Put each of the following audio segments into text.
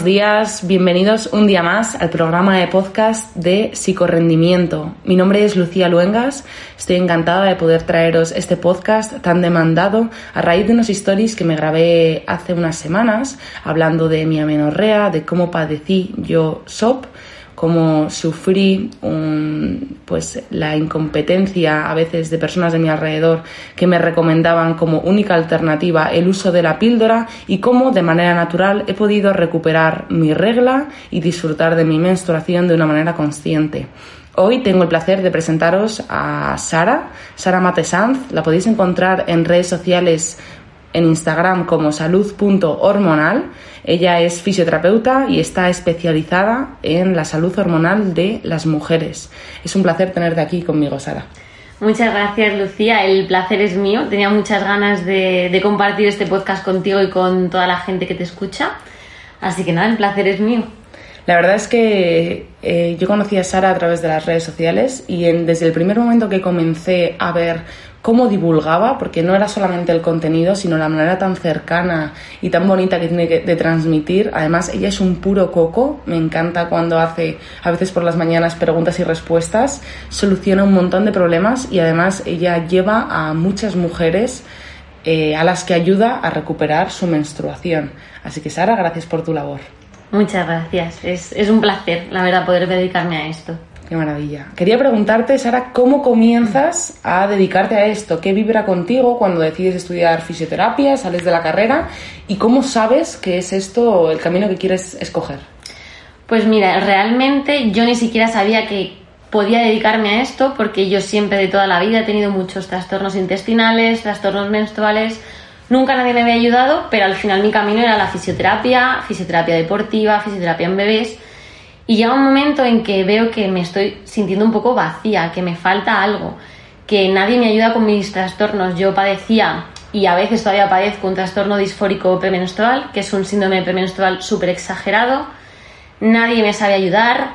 Buenos días, bienvenidos un día más al programa de podcast de Psicorrendimiento. Mi nombre es Lucía Luengas, estoy encantada de poder traeros este podcast tan demandado a raíz de unos stories que me grabé hace unas semanas hablando de mi amenorrea, de cómo padecí yo SOP cómo sufrí pues la incompetencia a veces de personas de mi alrededor que me recomendaban como única alternativa el uso de la píldora y cómo de manera natural he podido recuperar mi regla y disfrutar de mi menstruación de una manera consciente. Hoy tengo el placer de presentaros a Sara, Sara Matesanz. La podéis encontrar en redes sociales en Instagram como salud.hormonal. Ella es fisioterapeuta y está especializada en la salud hormonal de las mujeres. Es un placer tenerte aquí conmigo, Sara. Muchas gracias, Lucía. El placer es mío. Tenía muchas ganas de, compartir este podcast contigo y con toda la gente que te escucha. Así que nada, el placer es mío. La verdad es que eh, yo conocí a Sara a través de las redes sociales y desde el primer momento que comencé a ver cómo divulgaba, porque no era solamente el contenido, sino la manera tan cercana y tan bonita que tiene de transmitir. Además, ella es un puro coco, me encanta cuando hace a veces por las mañanas preguntas y respuestas, soluciona un montón de problemas y además ella lleva a muchas mujeres eh, a las que ayuda a recuperar su menstruación. Así que Sara, gracias por tu labor. Muchas gracias, es, es un placer, la verdad, poder dedicarme a esto. Qué maravilla. Quería preguntarte, Sara, ¿cómo comienzas a dedicarte a esto? ¿Qué vibra contigo cuando decides estudiar fisioterapia, sales de la carrera? ¿Y cómo sabes que es esto el camino que quieres escoger? Pues mira, realmente yo ni siquiera sabía que podía dedicarme a esto porque yo siempre de toda la vida he tenido muchos trastornos intestinales, trastornos menstruales. Nunca nadie me había ayudado, pero al final mi camino era la fisioterapia, fisioterapia deportiva, fisioterapia en bebés y llega un momento en que veo que me estoy sintiendo un poco vacía, que me falta algo, que nadie me ayuda con mis trastornos. Yo padecía y a veces todavía padezco un trastorno disfórico premenstrual, que es un síndrome premenstrual súper exagerado. Nadie me sabe ayudar.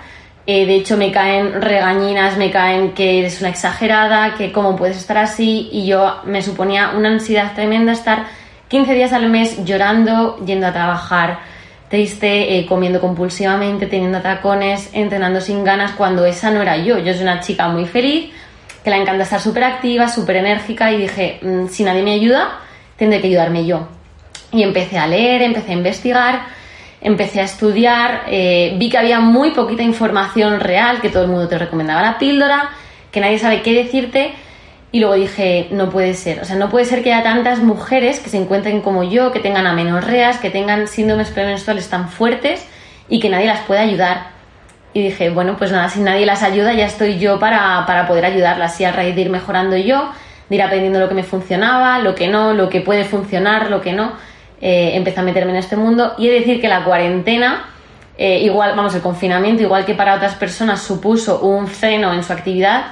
Eh, de hecho, me caen regañinas, me caen que eres una exagerada, que cómo puedes estar así. Y yo me suponía una ansiedad tremenda estar 15 días al mes llorando, yendo a trabajar, triste, eh, comiendo compulsivamente, teniendo tacones, entrenando sin ganas, cuando esa no era yo. Yo soy una chica muy feliz, que le encanta estar súper activa, súper enérgica y dije, mm, si nadie me ayuda, tendré que ayudarme yo. Y empecé a leer, empecé a investigar, empecé a estudiar, eh, vi que había muy poquita información real, que todo el mundo te recomendaba la píldora, que nadie sabe qué decirte y luego dije, no puede ser, o sea, no puede ser que haya tantas mujeres que se encuentren como yo, que tengan amenorreas, que tengan síndromes premenstruales tan fuertes y que nadie las pueda ayudar. Y dije, bueno, pues nada, si nadie las ayuda, ya estoy yo para, poder ayudarlas. Y a raíz de ir mejorando yo, de ir aprendiendo lo que me funcionaba, lo que no, lo que puede funcionar, lo que no, eh, a meterme en este mundo. Y he de decir que la cuarentena, eh, igual, vamos, el confinamiento, igual que para otras personas, supuso un freno en su actividad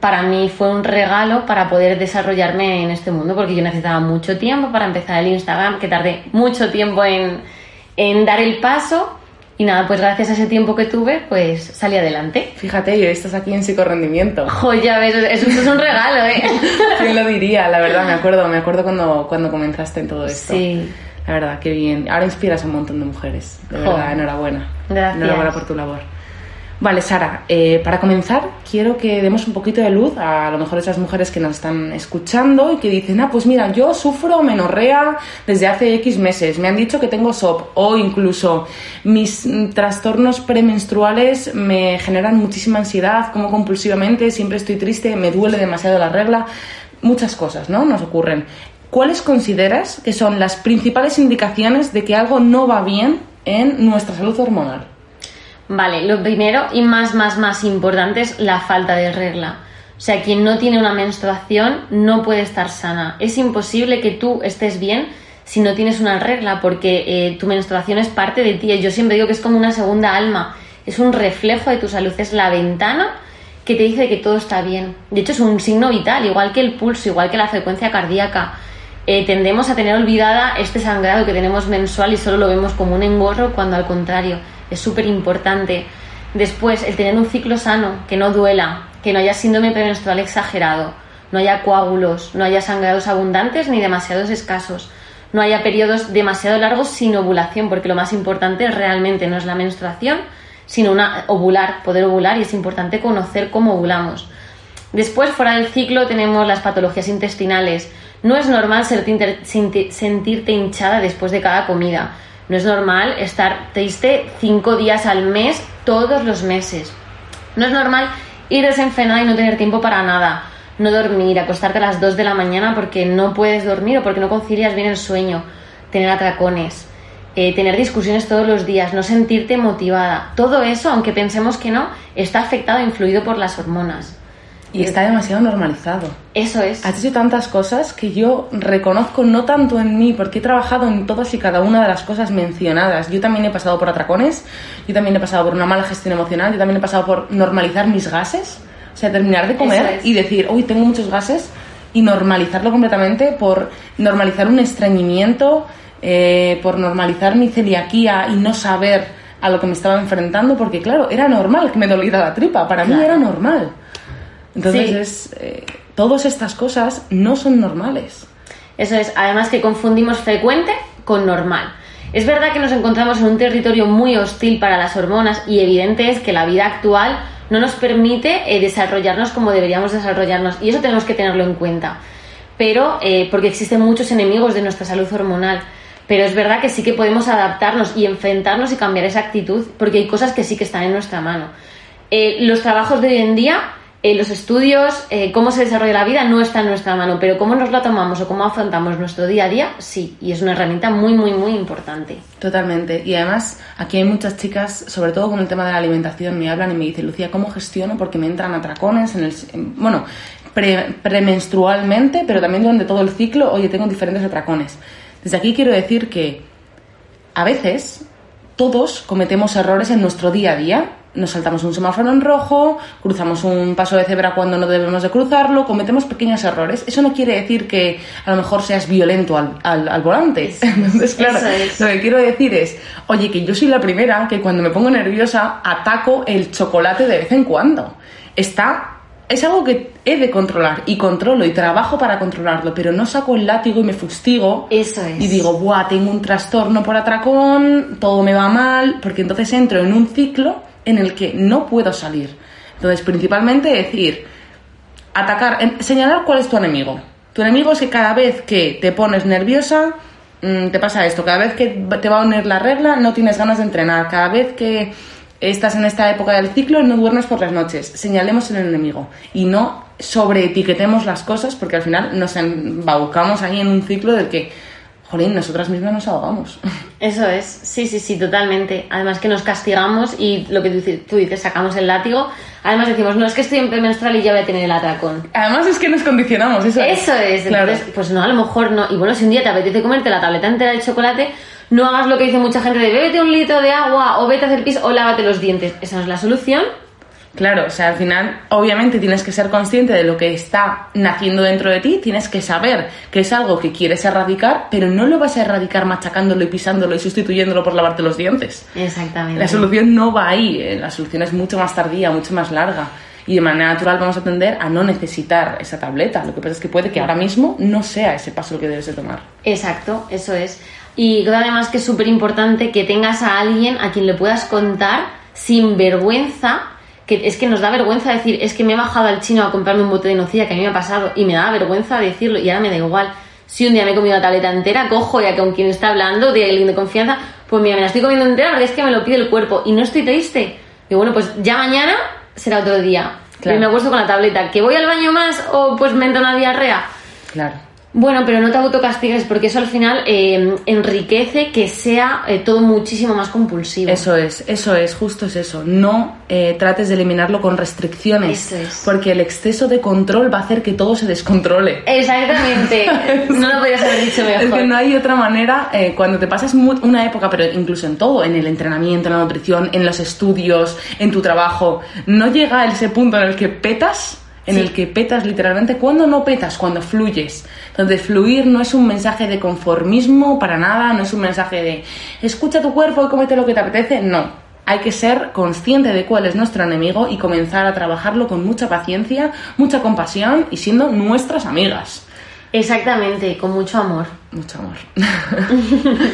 para mí fue un regalo para poder desarrollarme en este mundo, porque yo necesitaba mucho tiempo para empezar el Instagram, que tardé mucho tiempo en, dar el paso. Y nada, pues gracias a ese tiempo que tuve, pues salí adelante. Fíjate, y estás aquí en psicorrendimiento. Joya, ves, eso, es un regalo, ¿eh? ¿Quién lo diría? La verdad, me acuerdo, me acuerdo cuando, cuando comenzaste en todo esto. Sí. La verdad, qué bien. Ahora inspiras a un montón de mujeres. De verdad, enhorabuena. Gracias. Enhorabuena por tu labor. Vale, Sara, eh, para comenzar quiero que demos un poquito de luz a, lo mejor esas mujeres que nos están escuchando y que dicen, ah, pues mira, yo sufro menorrea desde hace X meses, me han dicho que tengo SOP o incluso mis mm, trastornos premenstruales me generan muchísima ansiedad, como compulsivamente, siempre estoy triste, me duele demasiado la regla, muchas cosas, ¿no? Nos ocurren. ¿Cuáles consideras que son las principales indicaciones de que algo no va bien en nuestra salud hormonal? Vale, lo primero y más, más, más importante es la falta de regla. O sea, quien no tiene una menstruación no puede estar sana. Es imposible que tú estés bien si no tienes una regla, porque eh, tu menstruación es parte de ti. Yo siempre digo que es como una segunda alma, es un reflejo de tu salud, es la ventana que te dice que todo está bien. De hecho, es un signo vital, igual que el pulso, igual que la frecuencia cardíaca. Eh, tendemos a tener olvidada este sangrado que tenemos mensual y solo lo vemos como un engorro, cuando al contrario es súper importante. Después, el tener un ciclo sano, que no duela, que no haya síndrome premenstrual exagerado, no haya coágulos, no haya sangrados abundantes ni demasiados escasos. no haya periodos demasiado largos sin ovulación, porque lo más importante realmente no es la menstruación, sino una ovular, poder ovular y es importante conocer cómo ovulamos. Después, fuera del ciclo, tenemos las patologías intestinales. No es normal sentirte hinchada después de cada comida. No es normal estar triste cinco días al mes, todos los meses. No es normal ir desenfrenada y no tener tiempo para nada. No dormir, acostarte a las 2 de la mañana porque no puedes dormir o porque no concilias bien el sueño. Tener atracones. Eh, tener discusiones todos los días, no sentirte motivada. Todo eso, aunque pensemos que no, está afectado e influido por las hormonas. Y está demasiado normalizado. Eso es. Has dicho tantas cosas que yo reconozco no tanto en mí, porque he trabajado en todas y cada una de las cosas mencionadas. Yo también he pasado por atracones, yo también he pasado por una mala gestión emocional, yo también he pasado por normalizar mis gases, o sea, terminar de comer y decir, uy, tengo muchos gases, y normalizarlo completamente por normalizar un estreñimiento, eh, por normalizar mi celiaquía y no saber a lo que me estaba enfrentando, porque claro, era normal que me doliera la tripa, para mí era normal. Entonces, eh, todas estas cosas no son normales. Eso es, además que confundimos frecuente con normal. Es verdad que nos encontramos en un territorio muy hostil para las hormonas y evidente es que la vida actual no nos permite eh, desarrollarnos como deberíamos desarrollarnos y eso tenemos que tenerlo en cuenta. Pero, eh, porque existen muchos enemigos de nuestra salud hormonal, pero es verdad que sí que podemos adaptarnos y enfrentarnos y cambiar esa actitud porque hay cosas que sí que están en nuestra mano. los trabajos de hoy en día eh, los estudios, eh, cómo se desarrolla la vida no está en nuestra mano, pero cómo nos la tomamos o cómo afrontamos nuestro día a día, sí, y es una herramienta muy, muy, muy importante. Totalmente. Y además, aquí hay muchas chicas, sobre todo con el tema de la alimentación, me hablan y me dicen, Lucía, ¿cómo gestiono? Porque me entran atracones en el... bueno, premenstrualmente, pero también durante todo el ciclo, oye, tengo diferentes atracones. Desde aquí quiero decir que a veces todos cometemos errores en nuestro día a día nos saltamos un semáforo en rojo, cruzamos un paso de cebra cuando no debemos de cruzarlo, cometemos pequeños errores. Eso no quiere decir que a lo mejor seas violento al, volante. Entonces, claro, lo que quiero decir es, oye, que yo soy la primera que cuando me pongo nerviosa ataco el chocolate de vez en cuando. Está es algo que he de controlar y controlo y trabajo para controlarlo, pero no saco el látigo y me fustigo. Eso es. Y digo, buah, tengo un trastorno por atracón, todo me va mal, porque entonces entro en un ciclo en el que no puedo salir. Entonces, principalmente decir, atacar, señalar cuál es tu enemigo. Tu enemigo es que cada vez que te pones nerviosa, mm, te pasa esto. Cada vez que te va a unir la regla, no tienes ganas de entrenar. Cada vez que estás en esta época del ciclo, no duermes por las noches. Señalemos el enemigo y no sobreetiquetemos las cosas porque al final nos embaucamos ahí en un ciclo del que jolín, nosotras mismas nos ahogamos. Eso es, sí, sí, sí, totalmente. Además que nos castigamos y lo que tú dices, sacamos el látigo. Además decimos, no, es que estoy en premenstrual y ya voy a tener el atracón. Además es que nos condicionamos, eso, eso es. Entonces, pues no, a lo mejor no. Y bueno, si un día te apetece comerte la tableta entera de chocolate, no hagas lo que dice mucha gente de bébete un litro de agua o vete a hacer pis o lávate los dientes. Esa no es la solución. Claro, o sea, al final, obviamente tienes que ser consciente de lo que está naciendo dentro de ti, tienes que saber que es algo que quieres erradicar, pero no lo vas a erradicar machacándolo y pisándolo y sustituyéndolo por lavarte los dientes. Exactamente. La solución no va ahí, eh, la solución es mucho más tardía, mucho más larga. Y de manera natural vamos a tender a no necesitar esa tableta. Lo que pasa es que puede que ahora mismo no sea ese paso lo que debes de tomar. Exacto, eso es. Y creo además que es súper importante que tengas a alguien a quien le puedas contar sin vergüenza que es que nos da vergüenza decir, es que me he bajado al chino a comprarme un bote de nocilla que a mí me ha pasado y me da vergüenza decirlo y ahora me da igual. Si un día me he comido una tableta entera, cojo ya con quien está hablando, de alguien de confianza, pues mira, me la estoy comiendo entera porque es que me lo pide el cuerpo y no estoy triste. Y bueno, pues ya mañana será otro día. Y me acuesto con la tableta. ¿Que voy al baño más o pues me entra una diarrea? Claro. Bueno, pero no te autocastigues porque eso al final eh, enriquece que sea eh, todo muchísimo más compulsivo. Eso es, eso es, justo es eso. No eh, trates de eliminarlo con restricciones. Porque el exceso de control va a hacer que todo se descontrole. Exactamente. no lo podías haber dicho mejor. Es que no hay otra manera. cuando te pasas una época, pero incluso en todo, en el entrenamiento, en la nutrición, en los estudios, en tu trabajo, no llega a ese punto en el que petas en el que petas literalmente. ¿Cuándo no petas? Cuando fluyes. Donde fluir no es un mensaje de conformismo para nada, no es un mensaje de escucha tu cuerpo y comete lo que te apetece. No. Hay que ser consciente de cuál es nuestro enemigo y comenzar a trabajarlo con mucha paciencia, mucha compasión y siendo nuestras amigas. Exactamente, con mucho amor. Mucho amor.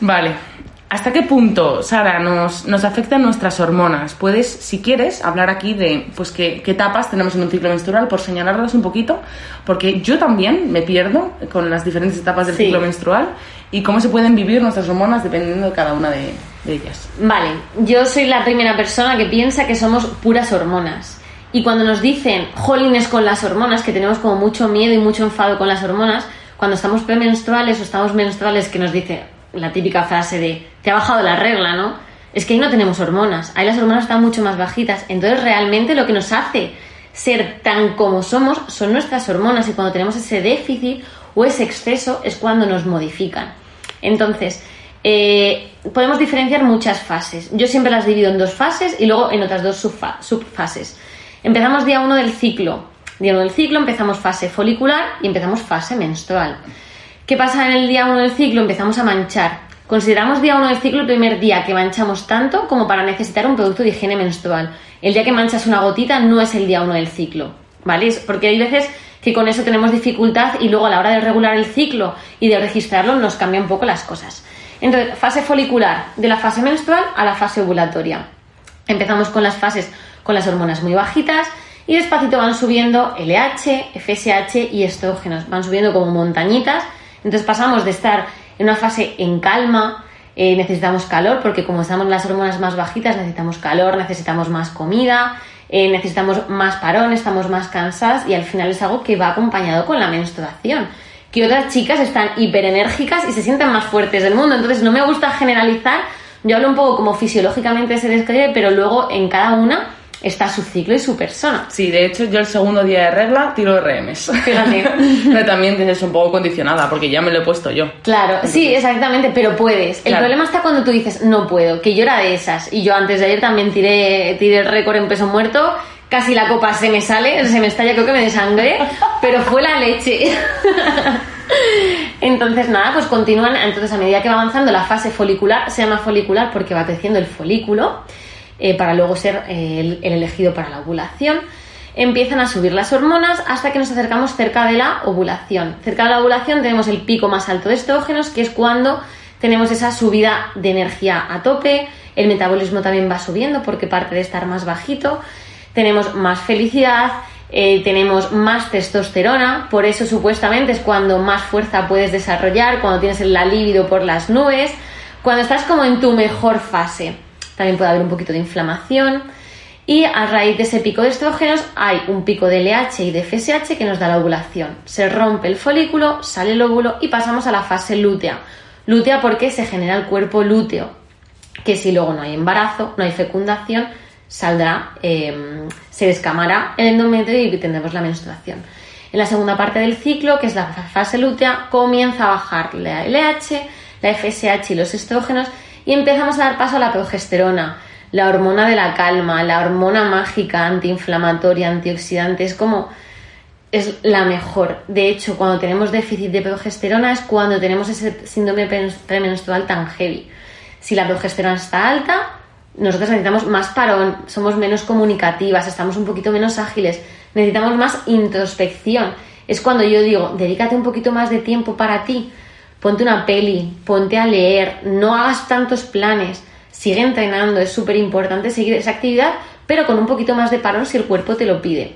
vale. ¿Hasta qué punto, Sara, nos, nos afectan nuestras hormonas? Puedes, si quieres, hablar aquí de pues qué, qué etapas tenemos en un ciclo menstrual, por señalarlas un poquito, porque yo también me pierdo con las diferentes etapas del Sí. ciclo menstrual y cómo se pueden vivir nuestras hormonas dependiendo de cada una de, de ellas. Vale, yo soy la primera persona que piensa que somos puras hormonas. Y cuando nos dicen jolines con las hormonas, que tenemos como mucho miedo y mucho enfado con las hormonas, cuando estamos premenstruales o estamos menstruales, que nos dice la típica frase de te ha bajado la regla, ¿no? Es que ahí no tenemos hormonas, ahí las hormonas están mucho más bajitas. Entonces realmente lo que nos hace ser tan como somos son nuestras hormonas y cuando tenemos ese déficit o ese exceso es cuando nos modifican. Entonces, eh, podemos diferenciar muchas fases. Yo siempre las divido en dos fases y luego en otras dos subfa- subfases. Empezamos día 1 del ciclo. Día 1 del ciclo empezamos fase folicular y empezamos fase menstrual. ¿Qué pasa en el día 1 del ciclo? Empezamos a manchar. Consideramos día 1 del ciclo el primer día que manchamos tanto como para necesitar un producto de higiene menstrual. El día que manchas una gotita no es el día 1 del ciclo, ¿vale? Porque hay veces que con eso tenemos dificultad y luego a la hora de regular el ciclo y de registrarlo nos cambia un poco las cosas. Entonces, fase folicular, de la fase menstrual a la fase ovulatoria. Empezamos con las fases con las hormonas muy bajitas y despacito van subiendo LH, FSH y estrógenos. Van subiendo como montañitas. Entonces pasamos de estar en una fase en calma, eh, necesitamos calor, porque como estamos las hormonas más bajitas, necesitamos calor, necesitamos más comida, eh, necesitamos más parón, estamos más cansadas y al final es algo que va acompañado con la menstruación. Que otras chicas están hiperenérgicas y se sienten más fuertes del mundo. Entonces no me gusta generalizar, yo hablo un poco como fisiológicamente se describe, pero luego en cada una está su ciclo y su persona. Sí, de hecho, yo el segundo día de regla tiro RMs. Fíjate. Pero también es un poco condicionada, porque ya me lo he puesto yo. Claro, sí, exactamente, pero puedes. El Claro. problema está cuando tú dices, no puedo, que yo era de esas. Y yo antes de ayer también tiré, tiré el récord en peso muerto. Casi la copa se me sale, se me estalla, creo que me desangré, pero fue la leche. Entonces, nada, pues continúan. Entonces, a medida que va avanzando la fase folicular, se llama folicular porque va creciendo el folículo eh, para luego ser eh, el, el elegido para la ovulación. Empiezan a subir las hormonas hasta que nos acercamos cerca de la ovulación. Cerca de la ovulación tenemos el pico más alto de estrógenos, que es cuando tenemos esa subida de energía a tope. El metabolismo también va subiendo porque parte de estar más bajito. Tenemos más felicidad, eh, tenemos más testosterona, por eso supuestamente es cuando más fuerza puedes desarrollar, cuando tienes la libido por las nubes, cuando estás como en tu mejor fase. También puede haber un poquito de inflamación. Y a raíz de ese pico de estrógenos hay un pico de LH y de FSH que nos da la ovulación. Se rompe el folículo, sale el óvulo y pasamos a la fase lútea. Lútea porque se genera el cuerpo lúteo, que si luego no hay embarazo, no hay fecundación, saldrá, eh, se descamará el endometrio y tendremos la menstruación. En la segunda parte del ciclo, que es la fase lútea, comienza a bajar la LH, la FSH y los estrógenos y empezamos a dar paso a la progesterona, la hormona de la calma, la hormona mágica, antiinflamatoria, antioxidante. Es como es la mejor. De hecho, cuando tenemos déficit de progesterona es cuando tenemos ese síndrome pre- premenstrual tan heavy. Si la progesterona está alta, nosotros necesitamos más parón, somos menos comunicativas, estamos un poquito menos ágiles, necesitamos más introspección. Es cuando yo digo, dedícate un poquito más de tiempo para ti, ponte una peli, ponte a leer, no hagas tantos planes, sigue entrenando, es súper importante seguir esa actividad, pero con un poquito más de parón si el cuerpo te lo pide.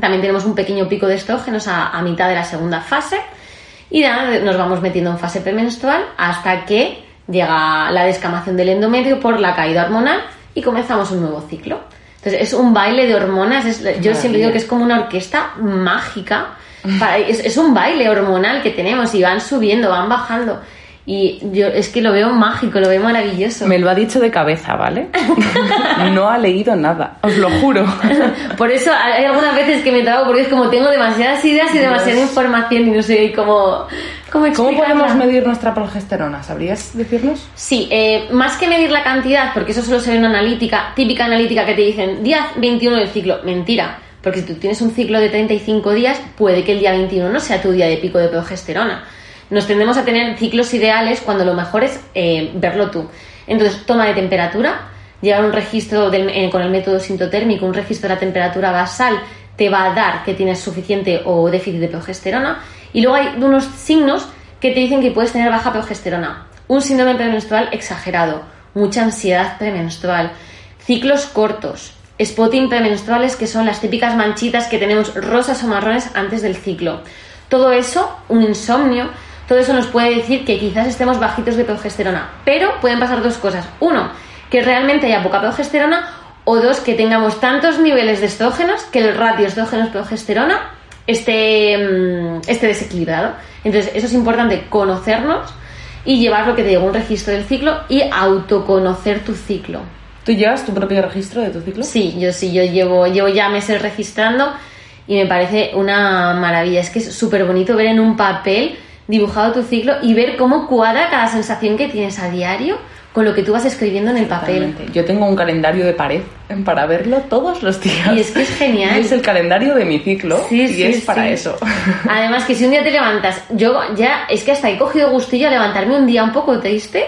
También tenemos un pequeño pico de estrógenos a, a mitad de la segunda fase y nos vamos metiendo en fase premenstrual hasta que llega la descamación del endometrio por la caída hormonal y comenzamos un nuevo ciclo. Entonces es un baile de hormonas, es- yo siempre digo que es como una orquesta mágica, es, es un baile hormonal que tenemos y van subiendo, van bajando y yo es que lo veo mágico, lo veo maravilloso. Me lo ha dicho de cabeza, ¿vale? no ha leído nada, os lo juro. Por eso hay algunas veces que me trago porque es como tengo demasiadas ideas y demasiada Dios. información y no sé cómo, cómo ¿Cómo podemos medir nuestra progesterona? ¿Sabrías decirnos? Sí, eh, más que medir la cantidad, porque eso solo se ve en una analítica, típica analítica que te dicen día 21 del ciclo. Mentira, porque si tú tienes un ciclo de 35 días, puede que el día 21 no sea tu día de pico de progesterona. Nos tendemos a tener ciclos ideales cuando lo mejor es eh, verlo tú. Entonces, toma de temperatura, llevar un registro eh, con el método sintotérmico, un registro de la temperatura basal, te va a dar que tienes suficiente o déficit de progesterona Y luego hay unos signos que te dicen que puedes tener baja progesterona, un síndrome premenstrual exagerado, mucha ansiedad premenstrual, ciclos cortos, spotting premenstruales que son las típicas manchitas que tenemos rosas o marrones antes del ciclo. Todo eso, un insomnio, todo eso nos puede decir que quizás estemos bajitos de progesterona. Pero pueden pasar dos cosas. Uno, que realmente haya poca progesterona o dos, que tengamos tantos niveles de estrógenos que el ratio estrógenos-progesterona esté, mm, esté desequilibrado. Entonces, eso es importante conocernos y llevar lo que te digo, un registro del ciclo y autoconocer tu ciclo. ¿Tú llevas tu propio registro de tu ciclo? Sí, yo sí, yo llevo, llevo ya meses registrando y me parece una maravilla. Es que es súper bonito ver en un papel dibujado tu ciclo y ver cómo cuadra cada sensación que tienes a diario con lo que tú vas escribiendo en el papel. Yo tengo un calendario de pared para verlo todos los días. Y es que es genial. es el calendario de mi ciclo y es para eso. Además que si un día te levantas, yo ya es que hasta he cogido gustillo a levantarme un día un poco triste,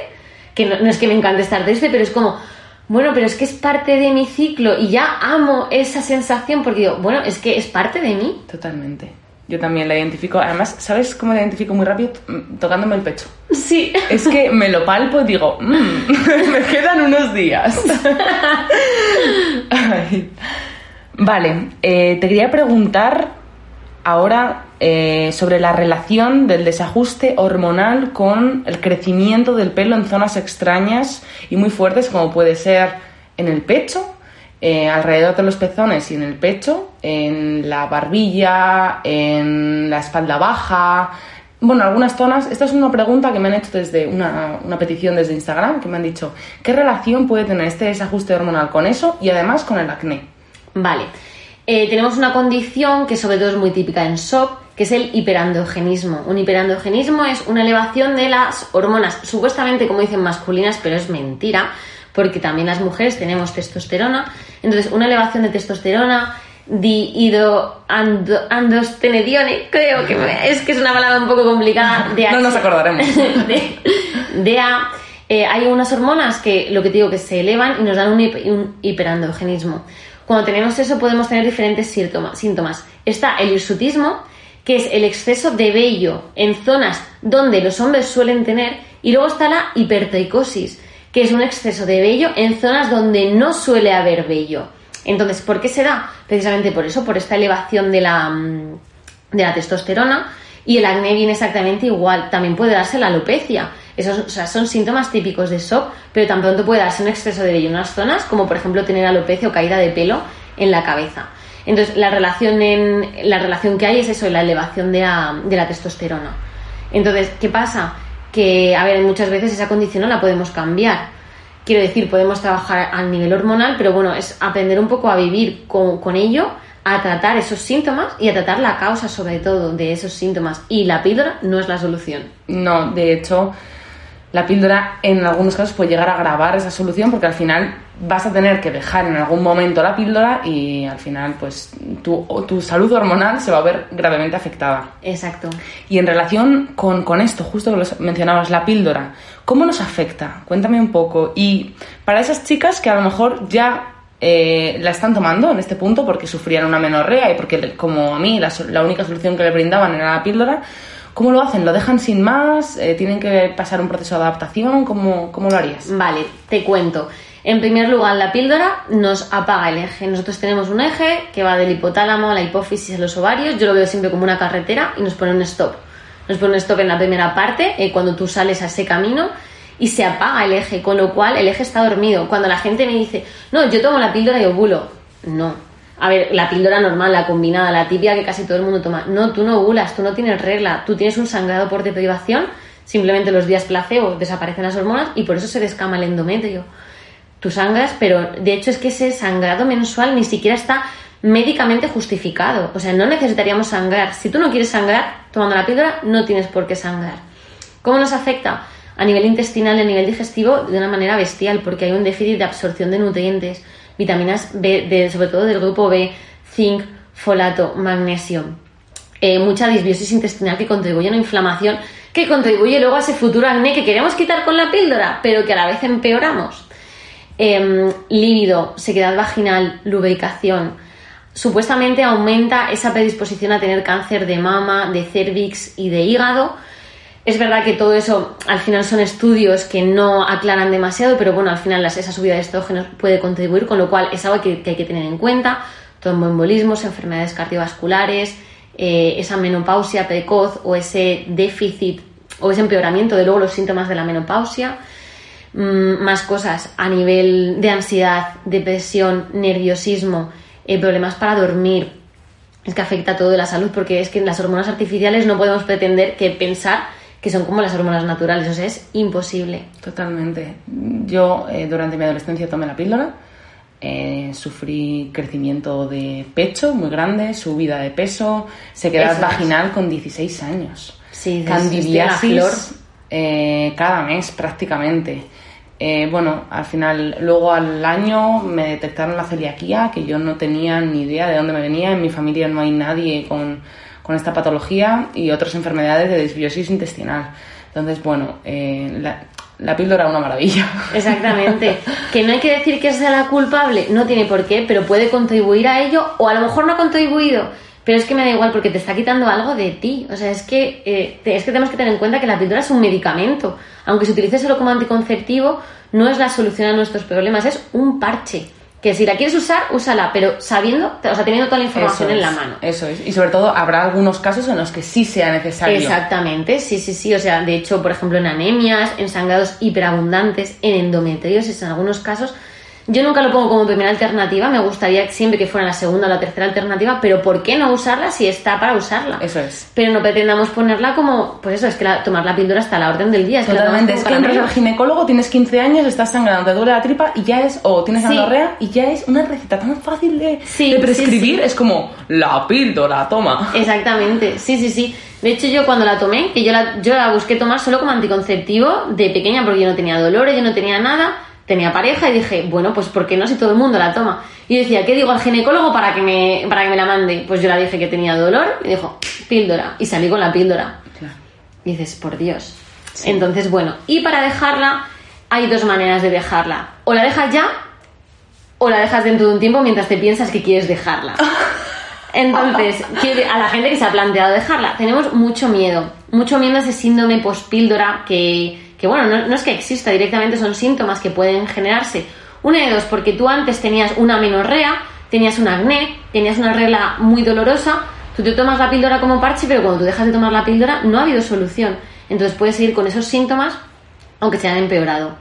que no, no es que me encante estar triste, pero es como, bueno, pero es que es parte de mi ciclo y ya amo esa sensación porque digo, bueno, es que es parte de mí. Totalmente. Yo también la identifico. Además, ¿sabes cómo la identifico muy rápido? Tocándome el pecho. Sí. Es que me lo palpo y digo, mm, me quedan unos días. Vale, eh, te quería preguntar ahora eh, sobre la relación del desajuste hormonal con el crecimiento del pelo en zonas extrañas y muy fuertes como puede ser en el pecho eh, alrededor de los pezones y en el pecho, en la barbilla, en la espalda baja. Bueno, algunas zonas. Esta es una pregunta que me han hecho desde una, petición desde Instagram, que me han dicho, ¿qué relación puede tener este desajuste hormonal con eso y además con el acné? Vale. Eh, tenemos una condición que sobre todo es muy típica en SOP, que es el hiperandrogenismo. Un hiperandrogenismo es una elevación de las hormonas, supuestamente, como dicen, masculinas, pero es mentira porque también las mujeres tenemos testosterona. Entonces, una elevación de testosterona, dihidoandostenedione, creo que es que es una palabra un poco complicada. De no nos acordaremos. De, A. Eh, hay unas hormonas que lo que te digo que se elevan y nos dan un, un hiperandrogenismo. Cuando tenemos eso podemos tener diferentes síntomas. Está el hirsutismo, que es el exceso de vello en zonas donde los hombres suelen tener, y luego está la hipertricosis, que es un exceso de vello en zonas donde no suele haber vello. Entonces, ¿por qué se da? Precisamente por eso, por esta elevación de la, mm, de la testosterona y el acné viene exactamente igual. También puede darse la alopecia. Esos son síntomas típicos de SOP, pero tan pronto puede darse un exceso de vello en unas zonas, como por ejemplo tener alopecia o caída de pelo en la cabeza. Entonces, la relación, en, la relación que hay es eso, la elevación de la, de la testosterona. Entonces, ¿qué pasa? que, a ver, muchas veces esa condición no la podemos cambiar. Quiero decir, podemos trabajar al nivel hormonal, pero bueno, es aprender un poco a vivir con, con ello, a tratar esos síntomas y a tratar la causa sobre todo de esos síntomas. Y la píldora no es la solución. No, de hecho, la píldora en algunos casos puede llegar a agravar esa solución porque al final vas a tener que dejar en algún momento la píldora y al final pues tu, tu salud hormonal se va a ver gravemente afectada. Exacto. Y en relación con, con esto, justo que lo mencionabas, la píldora, ¿cómo nos afecta? Cuéntame un poco. Y para esas chicas que a lo mejor ya eh, la están tomando en este punto porque sufrían una menorrea y porque como a mí la, la única solución que le brindaban era la píldora, ¿Cómo lo hacen? ¿Lo dejan sin más? Eh, ¿Tienen que pasar un proceso de adaptación? ¿Cómo, ¿Cómo, lo harías? Vale, te cuento. En primer lugar, la píldora nos apaga el eje. Nosotros tenemos un eje que va del hipotálamo a la hipófisis a los ovarios. Yo lo veo siempre como una carretera y nos pone un stop. Nos pone un stop en la primera parte, eh, cuando tú sales a ese camino, y se apaga el eje, con lo cual el eje está dormido. Cuando la gente me dice, no, yo tomo la píldora y ovulo. No, a ver, la píldora normal, la combinada, la típica que casi todo el mundo toma. No, tú no ovulas, tú no tienes regla, tú tienes un sangrado por deprivación, simplemente los días placebo desaparecen las hormonas y por eso se descama el endometrio. Tú sangras, pero de hecho es que ese sangrado mensual ni siquiera está médicamente justificado. O sea, no necesitaríamos sangrar. Si tú no quieres sangrar tomando la píldora, no tienes por qué sangrar. ¿Cómo nos afecta? A nivel intestinal y a nivel digestivo de una manera bestial, porque hay un déficit de absorción de nutrientes vitaminas B, sobre todo del grupo B, zinc, folato, magnesio. Eh, mucha disbiosis intestinal que contribuye a una inflamación que contribuye luego a ese futuro acné que queremos quitar con la píldora, pero que a la vez empeoramos. Eh, líbido, sequedad vaginal, lubricación. supuestamente aumenta esa predisposición a tener cáncer de mama, de cervix y de hígado. Es verdad que todo eso al final son estudios que no aclaran demasiado, pero bueno, al final esa subida de estrógenos puede contribuir, con lo cual es algo que, hay que tener en cuenta. Tromboembolismos, enfermedades cardiovasculares, eh, esa menopausia precoz o ese déficit o ese empeoramiento de luego los síntomas de la menopausia. Mm, más cosas a nivel de ansiedad, depresión, nerviosismo, eh, problemas para dormir. Es que afecta todo la salud porque es que las hormonas artificiales no podemos pretender que pensar que son como las hormonas naturales, o sea, es imposible. Totalmente. Yo eh, durante mi adolescencia tomé la píldora, eh, sufrí crecimiento de pecho muy grande, subida de peso, sequedad vaginal con 16 años. Sí, candidiasis eh, cada mes prácticamente. Eh, bueno, al final, luego al año me detectaron la celiaquía, que yo no tenía ni idea de dónde me venía. En mi familia no hay nadie con, con esta patología y otras enfermedades de desbiosis intestinal. Entonces, bueno, eh, la, la píldora es una maravilla. Exactamente. Que no hay que decir que sea la culpable, no tiene por qué, pero puede contribuir a ello o a lo mejor no ha contribuido pero es que me da igual porque te está quitando algo de ti. O sea, es que, eh, es que tenemos que tener en cuenta que la píldora es un medicamento. Aunque se utilice solo como anticonceptivo, no es la solución a nuestros problemas, es un parche. Que si la quieres usar, úsala, pero sabiendo, o sea, teniendo toda la información en la mano. Eso es. Y sobre todo, habrá algunos casos en los que sí sea necesario. Exactamente, sí, sí, sí. O sea, de hecho, por ejemplo, en anemias, en sangrados hiperabundantes, en endometriosis, en algunos casos, yo nunca lo pongo como primera alternativa, me gustaría siempre que fuera la segunda o la tercera alternativa, pero ¿por qué no usarla si está para usarla? Eso es. Pero no pretendamos ponerla como, pues eso, es que tomar la píldora está a la orden del día. Es Totalmente, es que entras al ginecólogo, tienes 15 años, estás sangrando, te duele la tripa y ya es, o tienes anorrea y ya es una receta tan fácil de, prescribir, es como la píldora, toma. Exactamente, sí, sí, sí. De hecho, yo cuando la tomé, que yo la, yo la busqué tomar solo como anticonceptivo de pequeña porque yo no tenía dolores, yo no tenía nada tenía pareja y dije, bueno, pues ¿por qué no si todo el mundo la toma? Y decía, ¿qué digo al ginecólogo para que me, para que me la mande? Pues yo la dije que tenía dolor y dijo, píldora. Y salí con la píldora. Y dices, por Dios. Entonces, bueno, y para dejarla, hay dos maneras de dejarla. O la dejas ya, o la dejas dentro de un tiempo mientras te piensas que quieres dejarla. Entonces, a la gente que se ha planteado dejarla, tenemos mucho miedo. Mucho miedo a ese síndrome post-píldora que que bueno, no, es que exista, directamente son síntomas que pueden generarse. Una de dos, porque tú antes tenías una menorrea, tenías un acné, tenías una regla muy dolorosa, tú te tomas la píldora como parche, pero cuando tú dejas de tomar la píldora no ha habido solución. Entonces puedes seguir con esos síntomas aunque se hayan empeorado.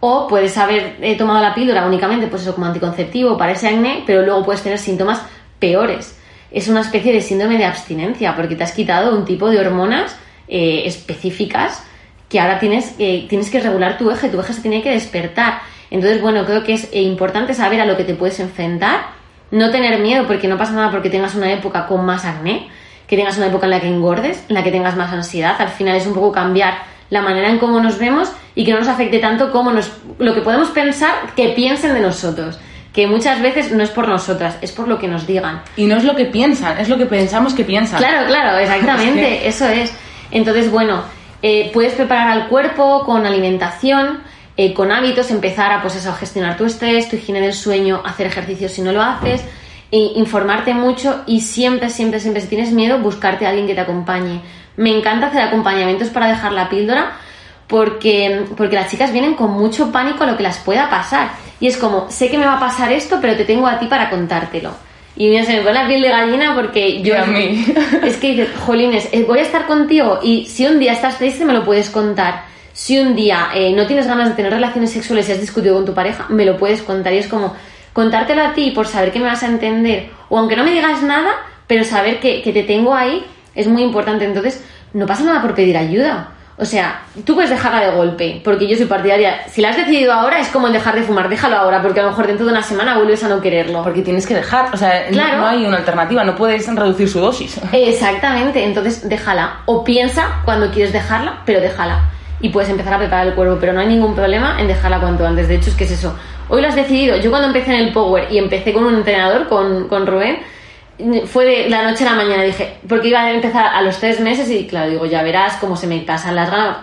O puedes haber eh, tomado la píldora únicamente pues eso, como anticonceptivo para ese acné, pero luego puedes tener síntomas peores. Es una especie de síndrome de abstinencia, porque te has quitado un tipo de hormonas eh, específicas que ahora tienes, eh, tienes que regular tu eje, tu eje se tiene que despertar. Entonces, bueno, creo que es eh, importante saber a lo que te puedes enfrentar, no tener miedo porque no pasa nada porque tengas una época con más acné, que tengas una época en la que engordes, en la que tengas más ansiedad. Al final es un poco cambiar la manera en cómo nos vemos y que no nos afecte tanto como nos, lo que podemos pensar que piensen de nosotros. Que muchas veces no es por nosotras, es por lo que nos digan. Y no es lo que piensan, es lo que pensamos que piensan. Claro, claro, exactamente, eso es. Entonces, bueno, eh, puedes preparar al cuerpo con alimentación, eh, con hábitos, empezar a, pues eso, gestionar tu estrés, tu higiene del sueño, hacer ejercicio si no lo haces, informarte mucho y siempre, siempre, siempre, si tienes miedo, buscarte a alguien que te acompañe. Me encanta hacer acompañamientos para dejar la píldora porque, porque las chicas vienen con mucho pánico a lo que las pueda pasar. Y es como, sé que me va a pasar esto, pero te tengo a ti para contártelo. Y mira, se me pone la piel de gallina porque yo... a mí. Es que dices, jolines, eh, voy a estar contigo y si un día estás triste me lo puedes contar. Si un día eh, no tienes ganas de tener relaciones sexuales y has discutido con tu pareja, me lo puedes contar. Y es como contártelo a ti por saber que me vas a entender. O aunque no me digas nada, pero saber que, que te tengo ahí es muy importante. Entonces, no pasa nada por pedir ayuda. O sea, tú puedes dejarla de golpe, porque yo soy partidaria. Si la has decidido ahora, es como el dejar de fumar, déjalo ahora, porque a lo mejor dentro de una semana vuelves a no quererlo. Porque tienes que dejar, o sea, no hay una alternativa, no puedes reducir su dosis. Exactamente, entonces déjala. O piensa cuando quieres dejarla, pero déjala. Y puedes empezar a preparar el cuerpo, pero no hay ningún problema en dejarla cuanto antes. De hecho, es que es eso. Hoy lo has decidido. Yo cuando empecé en el Power y empecé con un entrenador, con, con Rubén, fue de la noche a la mañana, dije, porque iba a empezar a los tres meses y claro, digo, ya verás cómo se me pasan las ganas.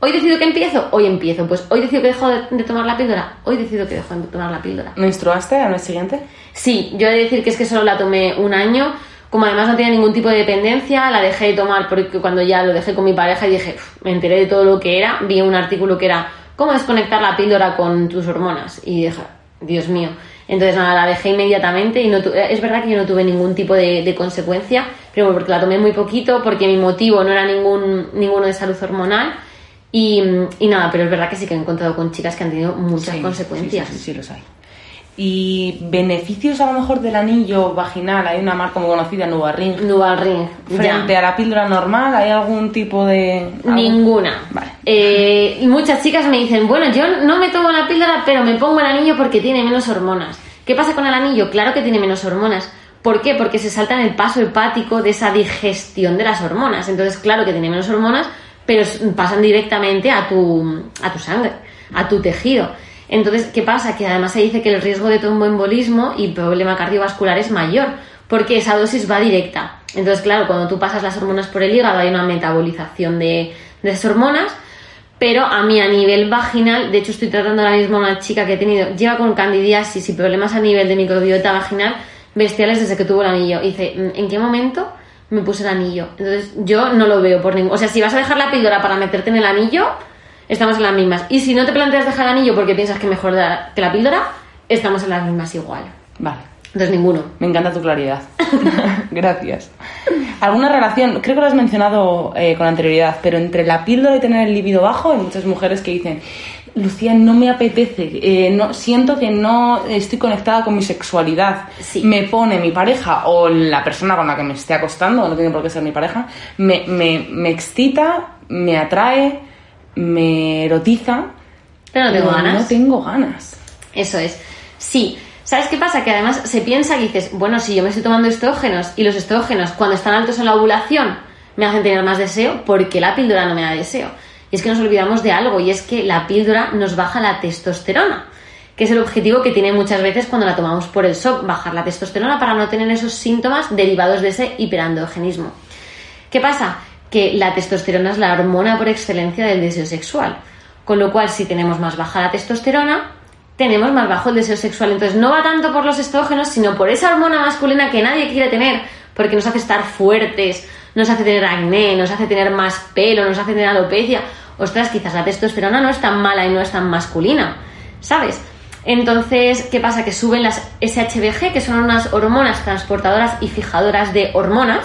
Hoy decido que empiezo, hoy empiezo. Pues hoy decido que dejo de, de tomar la píldora, hoy decido que dejo de tomar la píldora. ¿Menstruaste al mes siguiente? Sí, yo he de decir que es que solo la tomé un año. Como además no tenía ningún tipo de dependencia, la dejé de tomar porque cuando ya lo dejé con mi pareja y dije, "Uf", me enteré de todo lo que era, vi un artículo que era cómo desconectar la píldora con tus hormonas y dije, Dios mío. Entonces nada, la dejé inmediatamente y no tu- es verdad que yo no tuve ningún tipo de, de consecuencia, pero bueno, porque la tomé muy poquito, porque mi motivo no era ningún, ninguno de salud hormonal y, y nada, pero es verdad que sí que he encontrado con chicas que han tenido muchas Sí, consecuencias. Sí, sí, sí, los hay. ¿Y beneficios a lo mejor del anillo vaginal? Hay una marca muy conocida, Nuva Ring. Nueva ring. ya. Frente a la píldora normal, ¿hay algún tipo de...? algo? Ninguna. Vale. Eh, y muchas chicas me dicen, bueno, yo no me tomo la píldora, pero me pongo el anillo porque tiene menos hormonas. ¿Qué pasa con el anillo? Claro que tiene menos hormonas. ¿Por qué? Porque se salta en el paso hepático de esa digestión de las hormonas. Entonces, claro que tiene menos hormonas, pero pasan directamente a tu, a tu sangre, a tu tejido. Entonces, ¿qué pasa? Que además se dice que el riesgo de tromboembolismo y problema cardiovascular es mayor, porque esa dosis va directa. Entonces, claro, cuando tú pasas las hormonas por el hígado hay una metabolización de, de hormonas, pero a mí a nivel vaginal, de hecho estoy tratando ahora mismo a una chica que he tenido, lleva con candidiasis y problemas a nivel de microbiota vaginal bestiales desde que tuvo el anillo. Y dice, "Mm, ¿en qué momento me puse el anillo? Entonces yo no lo veo por ningún... O sea, si vas a dejar la píldora para meterte en el anillo, estamos en las mismas. Y si no te planteas dejar anillo porque piensas que mejor da- que la píldora, estamos en las mismas igual. Vale. Entonces ninguno. Me encanta tu claridad. Gracias. ¿Alguna relación? Creo que lo has mencionado eh, con anterioridad, pero entre la píldora y tener el libido bajo, hay muchas mujeres que dicen, Lucía, no me apetece, eh, no, siento que no estoy conectada con mi sexualidad. Sí. Me pone mi pareja o la persona con la que me esté acostando, no tiene por qué ser mi pareja, me, me, me excita, me atrae, me erotiza. Pero no tengo pero ganas. No tengo ganas. Eso es. Sí. ¿Sabes qué pasa? Que además se piensa que dices, bueno, si yo me estoy tomando estrógenos y los estrógenos cuando están altos en la ovulación me hacen tener más deseo, ¿por qué la píldora no me da deseo? Y es que nos olvidamos de algo y es que la píldora nos baja la testosterona, que es el objetivo que tiene muchas veces cuando la tomamos por el SOC, bajar la testosterona para no tener esos síntomas derivados de ese hiperandrogenismo. ¿Qué pasa? Que la testosterona es la hormona por excelencia del deseo sexual. Con lo cual, si tenemos más baja la testosterona, tenemos más bajo el deseo sexual. Entonces, no va tanto por los estrógenos, sino por esa hormona masculina que nadie quiere tener, porque nos hace estar fuertes, nos hace tener acné, nos hace tener más pelo, nos hace tener alopecia. Ostras, quizás la testosterona no es tan mala y no es tan masculina, ¿sabes? Entonces, ¿qué pasa? Que suben las SHBG, que son unas hormonas transportadoras y fijadoras de hormonas,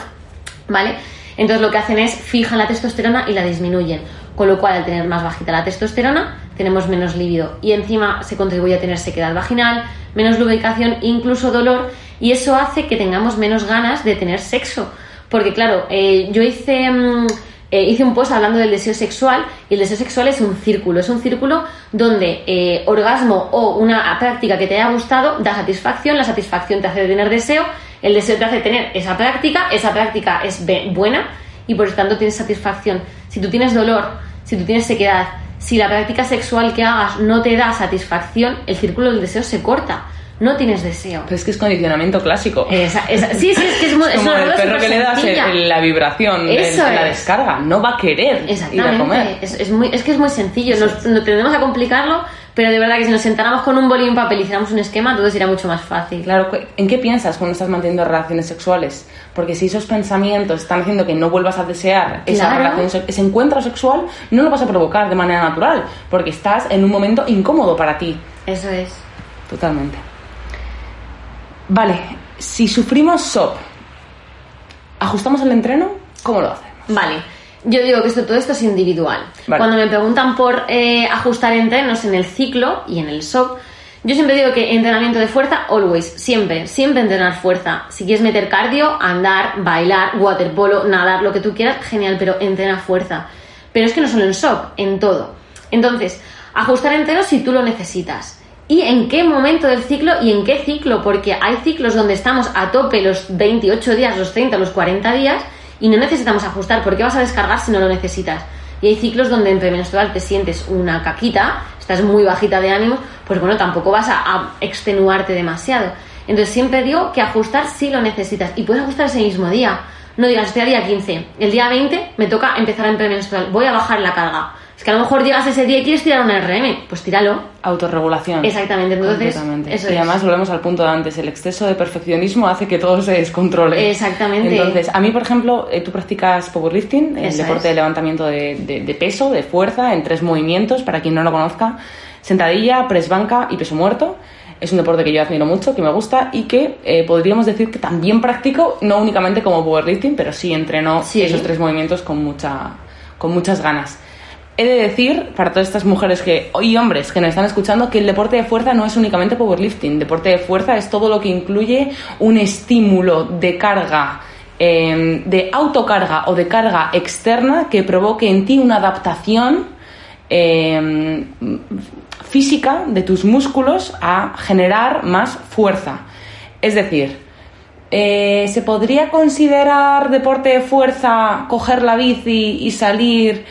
¿vale? Entonces lo que hacen es fijan la testosterona y la disminuyen. Con lo cual, al tener más bajita la testosterona, tenemos menos líbido. Y encima se contribuye a tener sequedad vaginal, menos lubricación, incluso dolor. Y eso hace que tengamos menos ganas de tener sexo. Porque claro, eh, yo hice, mm, eh, hice un post hablando del deseo sexual y el deseo sexual es un círculo. Es un círculo donde eh, orgasmo o una práctica que te haya gustado da satisfacción, la satisfacción te hace tener deseo, el deseo te hace tener esa práctica, esa práctica es buena y por lo tanto tienes satisfacción. Si tú tienes dolor, si tú tienes sequedad, si la práctica sexual que hagas no te da satisfacción, el círculo del deseo se corta. No tienes deseo. Pero es que es condicionamiento clásico. Esa- esa- sí, sí, es que es, muy, es como una el perro que le das el- supersencilla. el- la vibración, el- la es. descarga, no va a querer ir a comer. Es, es muy, es que es muy sencillo. Nos, no tendemos a complicarlo, pero de verdad que si nos sentáramos con un un papel y hiciéramos un esquema, todo sería mucho más fácil. Claro, ¿en qué piensas cuando estás manteniendo relaciones sexuales? Porque si esos pensamientos están haciendo que no vuelvas a desear esa Claro. relación, se- ese encuentro sexual, no lo vas a provocar de manera natural, porque estás en un momento incómodo para ti. Eso es. Totalmente. Vale, si sufrimos SOP, ¿ajustamos el entreno? ¿Cómo lo hacemos? Vale. Yo digo que esto, todo esto es individual. Vale. Cuando me preguntan por eh, ajustar entrenos en el ciclo y en el SOP, yo siempre digo que entrenamiento de fuerza, always, siempre, siempre entrenar fuerza. Si quieres meter cardio, andar, bailar, waterpolo, nadar, lo que tú quieras, genial, pero entrena fuerza. Pero es que no solo en SOP, en todo. Entonces, ajustar entrenos si tú lo necesitas. ¿Y en qué momento del ciclo y en qué ciclo? Porque hay ciclos donde estamos a tope los 28 días, los 30, los 40 días y no necesitamos ajustar. ¿Por qué vas a descargar si no lo necesitas? Y hay ciclos donde en premenstrual te sientes una caquita, estás muy bajita de ánimo, pues bueno, tampoco vas a, a extenuarte demasiado. Entonces siempre digo que ajustar si lo necesitas y puedes ajustar ese mismo día. No digas, estoy a día 15, el día 20 me toca empezar en premenstrual, voy a bajar la carga. Es que a lo mejor llegas ese día y quieres tirar un RM, pues tíralo. Autorregulación. Exactamente, entonces. Eso y es. además volvemos al punto de antes, el exceso de perfeccionismo hace que todo se descontrole. Exactamente. Entonces, a mí, por ejemplo, eh, tú practicas powerlifting, el Eso deporte es. de levantamiento de, de- de peso, de fuerza, en tres movimientos, para quien no lo conozca, sentadilla, press banca y peso muerto. Es un deporte que yo admiro mucho, que me gusta y que eh, podríamos decir que también practico, no únicamente como powerlifting, pero sí entreno Sí. esos tres movimientos con, mucha, con muchas ganas. He de decir, para todas estas mujeres que, y hombres que nos están escuchando, que el deporte de fuerza no es únicamente powerlifting. Deporte de fuerza es todo lo que incluye un estímulo de carga, eh, de autocarga o de carga externa que provoque en ti una adaptación eh, física de tus músculos a generar más fuerza. Es decir, eh, ¿se podría considerar deporte de fuerza coger la bici y salir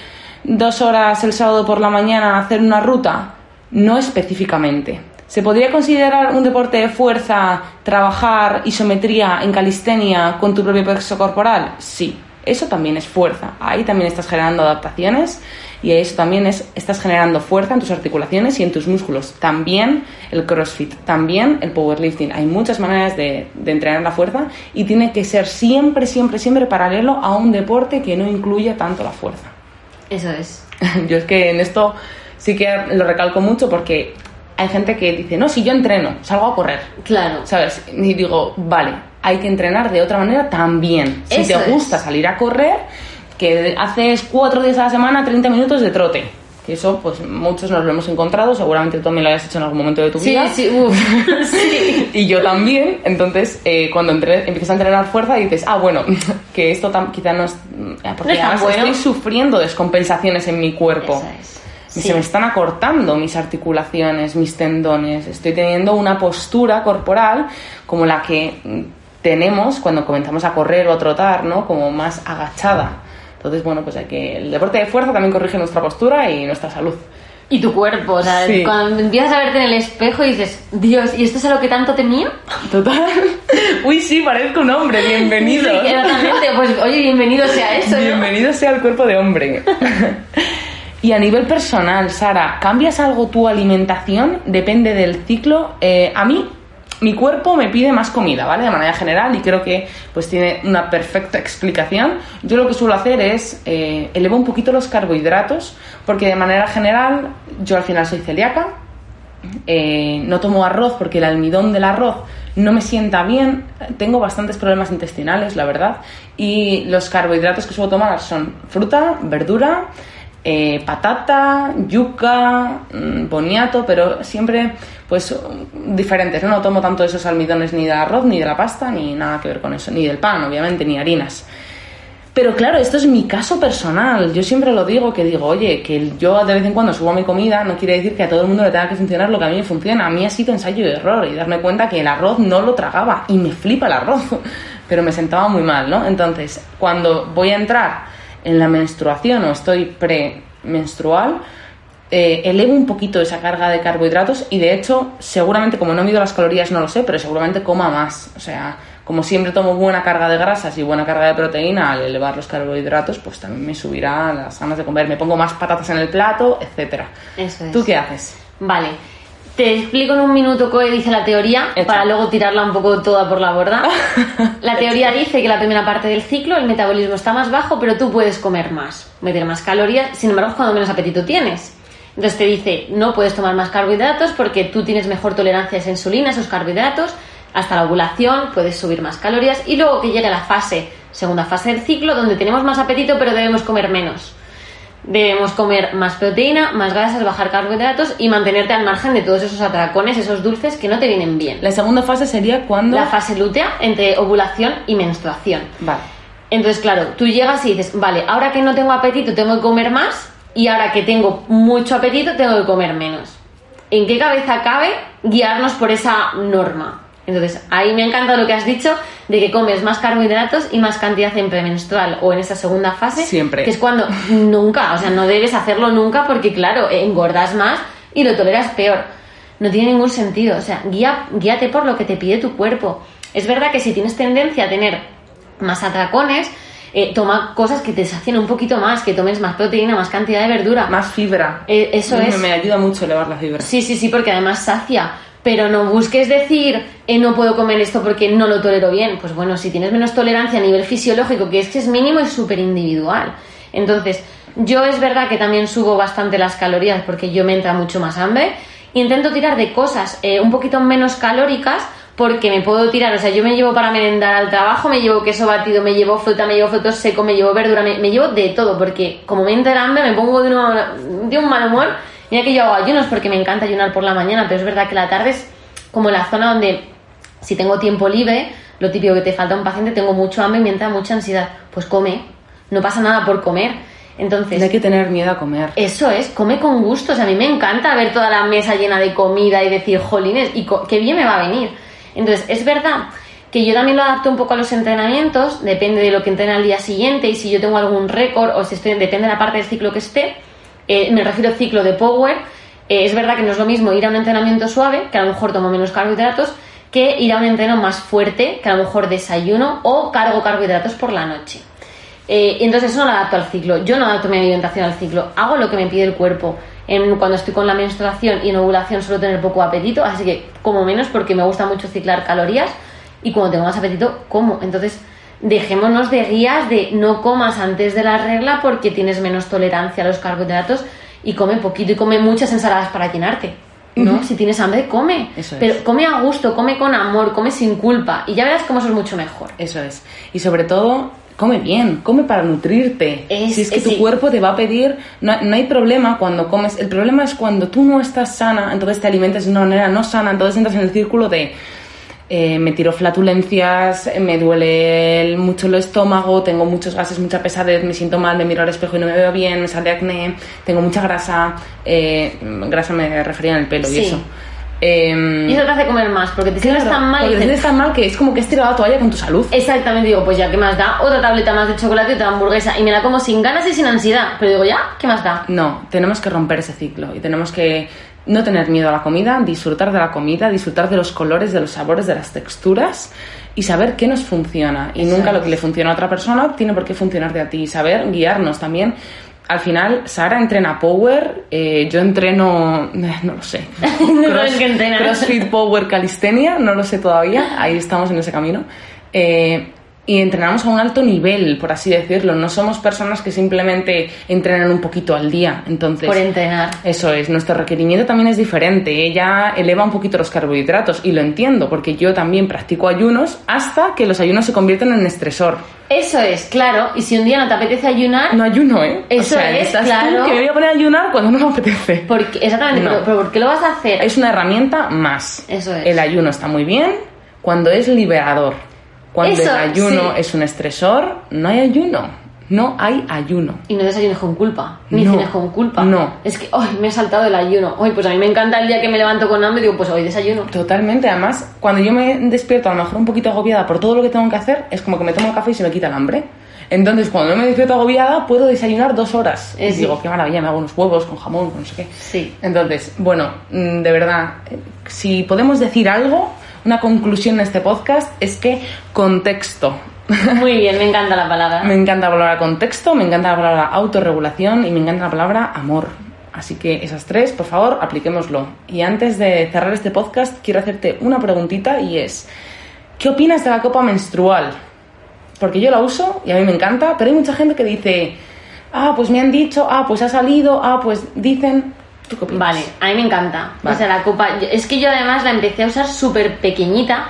dos horas el sábado por la mañana hacer una ruta? No específicamente. ¿Se podría considerar un deporte de fuerza trabajar isometría en calistenia con tu propio peso corporal? Sí, eso también es fuerza. Ahí también estás generando adaptaciones y eso también es, estás generando fuerza en tus articulaciones y en tus músculos. También el CrossFit, también el powerlifting. Hay muchas maneras de, de entrenar la fuerza y tiene que ser siempre, siempre, siempre paralelo a un deporte que no incluya tanto la fuerza. Eso es. Yo es que en esto sí que lo recalco mucho porque hay gente que dice, no, si yo entreno, salgo a correr. Claro. ¿Sabes? Y digo, vale, hay que entrenar de otra manera también. Si Eso te gusta es. salir a correr, que haces cuatro días a la semana 30 minutos de trote. Que eso, pues muchos nos lo hemos encontrado, seguramente tú también lo hayas hecho en algún momento de tu Sí, vida. sí, uff. sí. Y yo también, entonces eh, cuando entre- empiezas a entrenar fuerza dices, ah, bueno, que esto tam- quizá no es... eh, Porque No además bueno. estoy sufriendo descompensaciones en mi cuerpo. Se me están acortando mis articulaciones, mis tendones. Estoy teniendo una postura corporal como la que mm, tenemos cuando comenzamos a correr o a trotar, ¿no? Como más agachada. Entonces, bueno, pues hay que... El deporte de fuerza también corrige nuestra postura y nuestra salud. Y tu cuerpo, o sea, Sí. cuando empiezas a verte en el espejo y dices, Dios, ¿y esto es a lo que tanto temía? Total. Uy, sí, parezco un hombre. Bienvenido. Sí, exactamente. Pues oye, bienvenido sea eso, ¿no? Bienvenido sea el cuerpo de hombre. y a nivel personal, Sara, ¿cambias algo tu alimentación? Depende del ciclo. Eh, a mí, mi cuerpo me pide más comida, ¿vale? De manera general y creo que pues tiene una perfecta explicación. Yo lo que suelo hacer es eh, elevo un poquito los carbohidratos porque de manera general yo al final soy celíaca. Eh, no tomo arroz porque el almidón del arroz no me sienta bien. Tengo bastantes problemas intestinales, la verdad. Y los carbohidratos que suelo tomar son fruta, verdura, eh, patata, yuca, mm, boniato, pero siempre pues diferentes. ¿no? no tomo tanto esos almidones ni del arroz, ni de la pasta, ni nada que ver con eso. Ni del pan, obviamente, ni harinas. Pero claro, esto es mi caso personal. Yo siempre lo digo, que digo, oye, que yo de vez en cuando subo mi comida, no quiere decir que a todo el mundo le tenga que funcionar lo que a mí me funciona. A mí ha sido ensayo y error y darme cuenta que el arroz no lo tragaba y me flipa el arroz, pero me sentaba muy mal, ¿no? Entonces, cuando voy a entrar en la menstruación o estoy premenstrual, eh, elevo un poquito esa carga de carbohidratos y de hecho, seguramente, como no mido las calorías, no lo sé, pero seguramente coma más. O sea, como siempre tomo buena carga de grasas y buena carga de proteína, al elevar los carbohidratos, pues también me subirá las ganas de comer. Me pongo más patatas en el plato, etcétera. Eso es. ¿Tú qué haces? Vale. Te explico en un minuto qué dice la teoría Hecho. para luego tirarla un poco toda por la borda. La teoría dice que la primera parte del ciclo el metabolismo está más bajo, pero tú puedes comer más, meter más calorías, sin embargo es cuando menos apetito tienes. Entonces te dice, no puedes tomar más carbohidratos porque tú tienes mejor tolerancia a esa insulina, a esos carbohidratos, hasta la ovulación puedes subir más calorías y luego que llegue la fase, segunda fase del ciclo, donde tenemos más apetito pero debemos comer menos. Debemos comer más proteína, más grasas, bajar carbohidratos y mantenerte al margen de todos esos atracones, esos dulces que no te vienen bien. La segunda fase sería cuando... La fase lútea entre ovulación y menstruación. Vale. Entonces, claro, tú llegas y dices, vale, ahora que no tengo apetito tengo que comer más y ahora que tengo mucho apetito tengo que comer menos. ¿En qué cabeza cabe guiarnos por esa norma? Entonces, ahí me ha encantado lo que has dicho de que comes más carbohidratos y más cantidad en premenstrual o en esa segunda fase. Siempre. Que es cuando nunca, o sea, no debes hacerlo nunca porque, claro, engordas más y lo toleras peor. No tiene ningún sentido. O sea, guía, guíate por lo que te pide tu cuerpo. Es verdad que si tienes tendencia a tener más atracones, eh, toma cosas que te sacien un poquito más, que tomes más proteína, más cantidad de verdura. Más fibra. Eh, eso me, es. Me ayuda mucho elevar la fibra. Sí, sí, sí, porque además sacia. Pero no busques decir, eh, no puedo comer esto porque no lo tolero bien. Pues bueno, si tienes menos tolerancia a nivel fisiológico, que es que es mínimo y súper individual. Entonces, yo es verdad que también subo bastante las calorías porque yo me entra mucho más hambre. Intento tirar de cosas un poquito menos calóricas porque me puedo tirar, o sea, yo me llevo para merendar al trabajo, me llevo queso batido, me llevo fruta, me llevo frutos secos, me llevo verdura, me, me llevo de todo, porque como me entra el hambre me pongo de, una- de un mal humor. Mira que yo hago ayunos porque me encanta ayunar por la mañana, pero es verdad que la tarde es como la zona donde si tengo tiempo libre, lo típico que te falta un paciente, tengo mucho hambre y me entra mucha ansiedad, pues come, no pasa nada por comer. Entonces, No hay que tener miedo a comer. eso es, come con gusto. O sea, a mí me encanta ver toda la mesa llena de comida y decir, jolines, y qué bien me va a venir. Entonces, es verdad que yo también lo adapto un poco a los entrenamientos, depende de lo que entrene al día siguiente y si yo tengo algún récord o si estoy, depende de la parte del ciclo que esté. Eh, me refiero al ciclo de Power. Eh, es verdad que no es lo mismo ir a un entrenamiento suave, que a lo mejor tomo menos carbohidratos, que ir a un entreno más fuerte, que a lo mejor desayuno o cargo carbohidratos por la noche. Eh, entonces eso no lo adapto al ciclo. Yo no adapto mi alimentación al ciclo. Hago lo que me pide el cuerpo. En, cuando estoy con la menstruación y en ovulación suelo tener poco apetito, así que como menos porque me gusta mucho ciclar calorías y cuando tengo más apetito como. Entonces dejémonos de guías de no comas antes de la regla porque tienes menos tolerancia a los carbohidratos y come poquito y come muchas ensaladas para llenarte. ¿no? Si tienes hambre, come. Eso es. Pero come a gusto, come con amor, come sin culpa y ya verás cómo eso es mucho mejor. Eso es. Y sobre todo, come bien, come para nutrirte. Es- si es que es- tu sí. cuerpo te va a pedir, no, no hay problema cuando comes. El problema es cuando tú no estás sana, entonces te alimentas de una manera no sana, entonces entras en el círculo de eh, me tiro flatulencias, me duele el- mucho el estómago, tengo muchos gases, mucha pesadez, me siento mal, me miro al espejo y no me veo bien, me sale acné, tengo mucha grasa, eh, grasa me refería en el pelo Sí. y eso. Em, Y eso te hace comer más, porque te sientes claro, tan mal porque te sientes tan mal que es como que has tirado la toalla con tu salud. Exactamente, digo, pues ya, ¿qué más da? Otra tableta más de chocolate y otra hamburguesa. Y me la como sin ganas y sin ansiedad. Pero digo, ya, ¿qué más da? No, tenemos que romper ese ciclo y tenemos que no tener miedo a la comida, disfrutar de la comida, disfrutar de los colores, de los sabores, de las texturas y saber qué nos funciona. Y nunca lo que le funciona a otra persona tiene por qué funcionarte a ti. Y saber guiarnos también. Al final, Sara entrena Power, eh, yo entreno, no lo sé, No sabes qué entrenas. CrossFit Power Calistenia, no lo sé todavía, ahí estamos en ese camino. Eh, y entrenamos a un alto nivel, por así decirlo. No somos personas que simplemente entrenan un poquito al día. Entonces, Por entrenar. eso es, nuestro requerimiento también es diferente. Ella eleva un poquito los carbohidratos y lo entiendo porque yo también practico ayunos hasta que los ayunos se convierten en estresor. Eso es, claro. Y si un día no te apetece ayunar, No ayuno, ¿eh? Eso es, estás tú claro. que me voy a poner a ayunar cuando no me apetece. porque, exactamente, No. pero, pero ¿por qué lo vas a hacer? Es una herramienta más. Eso es. El ayuno está muy bien cuando es liberador. Cuando Eso, el ayuno sí. es un estresor, no hay ayuno. No hay ayuno. Y no desayunes con culpa, ni No. cenes con culpa. No. Es que, hoy me he saltado el ayuno. Hoy, pues a mí me encanta el día que me levanto con hambre y digo, pues hoy desayuno. Totalmente, además, cuando yo me despierto a lo mejor un poquito agobiada por todo lo que tengo que hacer, es como que me tomo el café y se me quita el hambre. Entonces, cuando no me despierto agobiada, puedo desayunar dos horas. Eh, y sí. digo, qué maravilla, me hago unos huevos con jamón, con no sé qué. Sí. Entonces, bueno, mm, de verdad, eh, si podemos decir algo, una conclusión en este podcast es que contexto. Muy bien, me encanta la palabra. Me encanta la palabra contexto, me encanta la palabra autorregulación y me encanta la palabra amor. Así que esas tres, por favor, apliquémoslo. Y antes de cerrar este podcast, quiero hacerte una preguntita y es, ¿qué opinas de la copa menstrual? Porque yo la uso y a mí me encanta, pero hay mucha gente que dice, ah, pues me han dicho, ah, pues ha salido, ah, pues dicen... ¿Tú qué opinas? Vale, a mí me encanta. Vale. O sea, la copa. Es que yo además la empecé a usar súper pequeñita,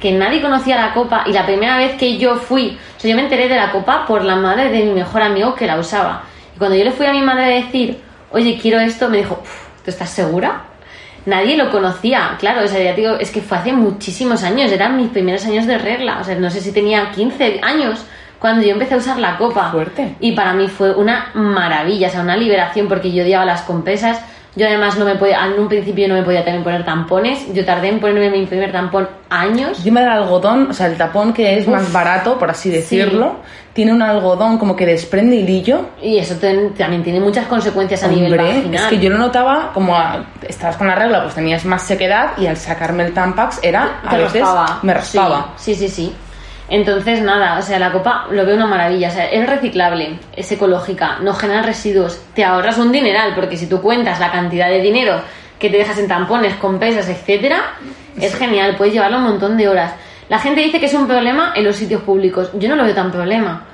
que nadie conocía la copa. Y la primera vez que yo fui, o sea, yo me enteré de la copa por la madre de mi mejor amigo que la usaba. Y cuando yo le fui a mi madre a decir, oye, quiero esto, me dijo, "Uf, ¿tú estás segura? Nadie lo conocía, claro, o sea, ya digo, es que fue hace muchísimos años, eran mis primeros años de regla, o sea, no sé si tenía 15 años cuando yo empecé a usar la copa. Fuerte. Y para mí fue una maravilla, o sea, una liberación porque yo odiaba las compresas. Yo además no me podía, en un principio no me podía también poner tampones. Yo tardé en ponerme mi primer tampón años. Encima del algodón, o sea, el tapón que es más barato, por así decirlo, tiene un algodón como que desprende hilillo. Y eso ten- también tiene muchas consecuencias a nivel vaginal. es que yo lo notaba como a- estabas con la regla, pues tenías más sequedad y al sacarme el Tampax era, a veces, raspaba. me raspaba. Sí, sí, sí. sí. Entonces, nada, o sea, la copa lo veo una maravilla. O sea, es reciclable, es ecológica, no genera residuos, te ahorras un dineral, porque si tú cuentas la cantidad de dinero que te dejas en tampones, con pesas, etcétera, es genial, puedes llevarlo un montón de horas. La gente dice que es un problema en los sitios públicos. Yo no lo veo tan problema.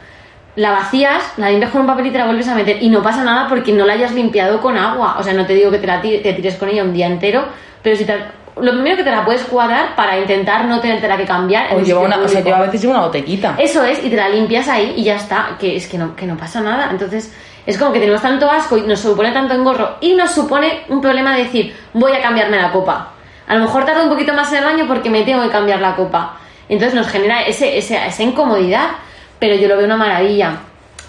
La vacías, la limpias con un papel y te la vuelves a meter. Y no pasa nada porque no la hayas limpiado con agua. O sea, no te digo que te, la te tires con ella un día entero, pero si te, lo primero que te la puedes cuadrar para intentar no tenerte que cambiar. O, lleva una, o sea, lleva a veces lleva una botequita. Eso es, y te la limpias ahí y ya está. Que es que no, que no pasa nada. Entonces, es como que tenemos tanto asco y nos supone tanto engorro y nos supone un problema de decir, voy a cambiarme la copa. A lo mejor tarda un poquito más en el baño porque me tengo que cambiar la copa. Entonces nos genera ese, esa incomodidad, pero yo lo veo una maravilla.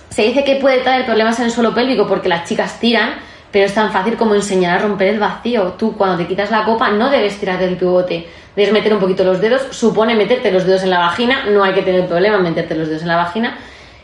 Se dice que puede traer problemas en el suelo pélvico porque las chicas tiran, pero es tan fácil como enseñar a romper el vacío. Tú cuando te quitas la copa no debes tirar del pivote, debes meter un poquito los dedos, supone meterte los dedos en la vagina, no hay que tener problema meterte los dedos en la vagina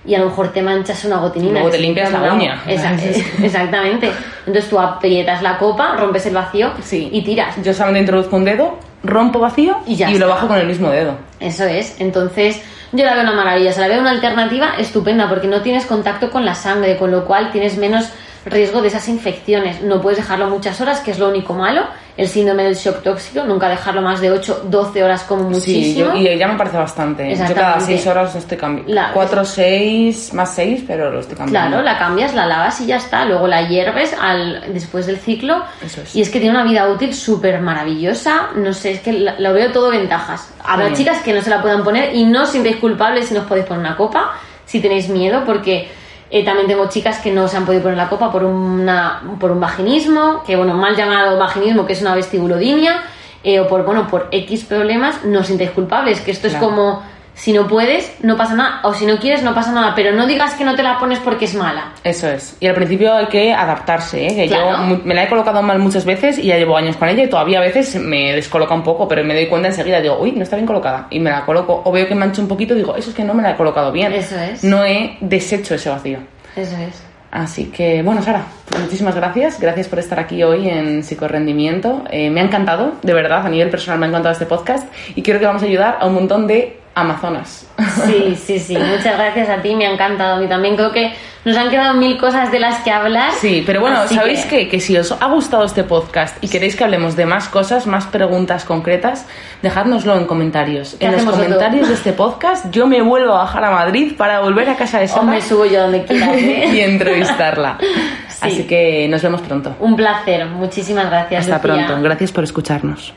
y a lo mejor te manchas una gotinina. Luego te limpias la uña. exactamente. Entonces tú aprietas la copa, rompes el vacío y tiras. Yo solamente introduzco un dedo, rompo vacío y, ya lo bajo con el mismo dedo. Eso es. Entonces yo la veo una maravilla. Se la veo una alternativa estupenda porque no tienes contacto con la sangre, con lo cual tienes menos riesgo de esas infecciones. No puedes dejarlo muchas horas, que es lo único malo. El síndrome del shock tóxico, nunca dejarlo más de 8, 12 horas como muchísimo. Sí, y ya me parece bastante. Yo cada 6 horas lo estoy cambiando. 4, 6, más 6, pero lo estoy cambiando. Claro, la cambias, la lavas y ya está. Luego la hierves al, después del ciclo. Eso es. Y es que tiene una vida útil súper maravillosa. No sé, es que lo veo todo ventajas. Habrá chicas que no se la puedan poner y no os sintáis culpables si no os podéis poner una copa, si tenéis miedo, porque eh, también tengo chicas que no se han podido poner la copa por, una, por un vaginismo, que bueno, mal llamado vaginismo, que es una vestibulodinia, eh, o por, bueno, por X problemas, no os sintáis culpables, que esto es como si no puedes, no pasa nada. O si no quieres, no pasa nada. Pero no digas que no te la pones porque es mala. Eso es. Y al principio hay que adaptarse. ¿eh? Que yo me la he colocado mal muchas veces y ya llevo años con ella y todavía a veces me descoloca un poco, pero me doy cuenta enseguida. Digo, uy, no está bien colocada. Y me la coloco. O veo que mancha un poquito y digo, eso es que no me la he colocado bien. Eso es. No he deshecho ese vacío. Eso es. Así que, bueno, Sara, muchísimas gracias. Gracias por estar aquí hoy en Psicorrendimiento. Eh, me ha encantado, de verdad, a nivel personal me ha encantado este podcast y quiero que vamos a ayudar a un montón de Amazonas. Sí, sí, sí. Muchas gracias a ti, me ha encantado. A mí también creo que nos han quedado mil cosas de las que hablar. Sí, pero bueno, ¿sabéis que... Que, si os ha gustado este podcast y queréis que hablemos de más cosas, más preguntas concretas, dejádnoslo en comentarios. En los comentarios de este podcast yo me vuelvo a bajar a Madrid para volver a casa de Sara. O me subo yo donde quiera. ¿eh? y entrevistarla. Así que nos vemos pronto. Un placer. Muchísimas gracias. Hasta pronto. Gracias por escucharnos.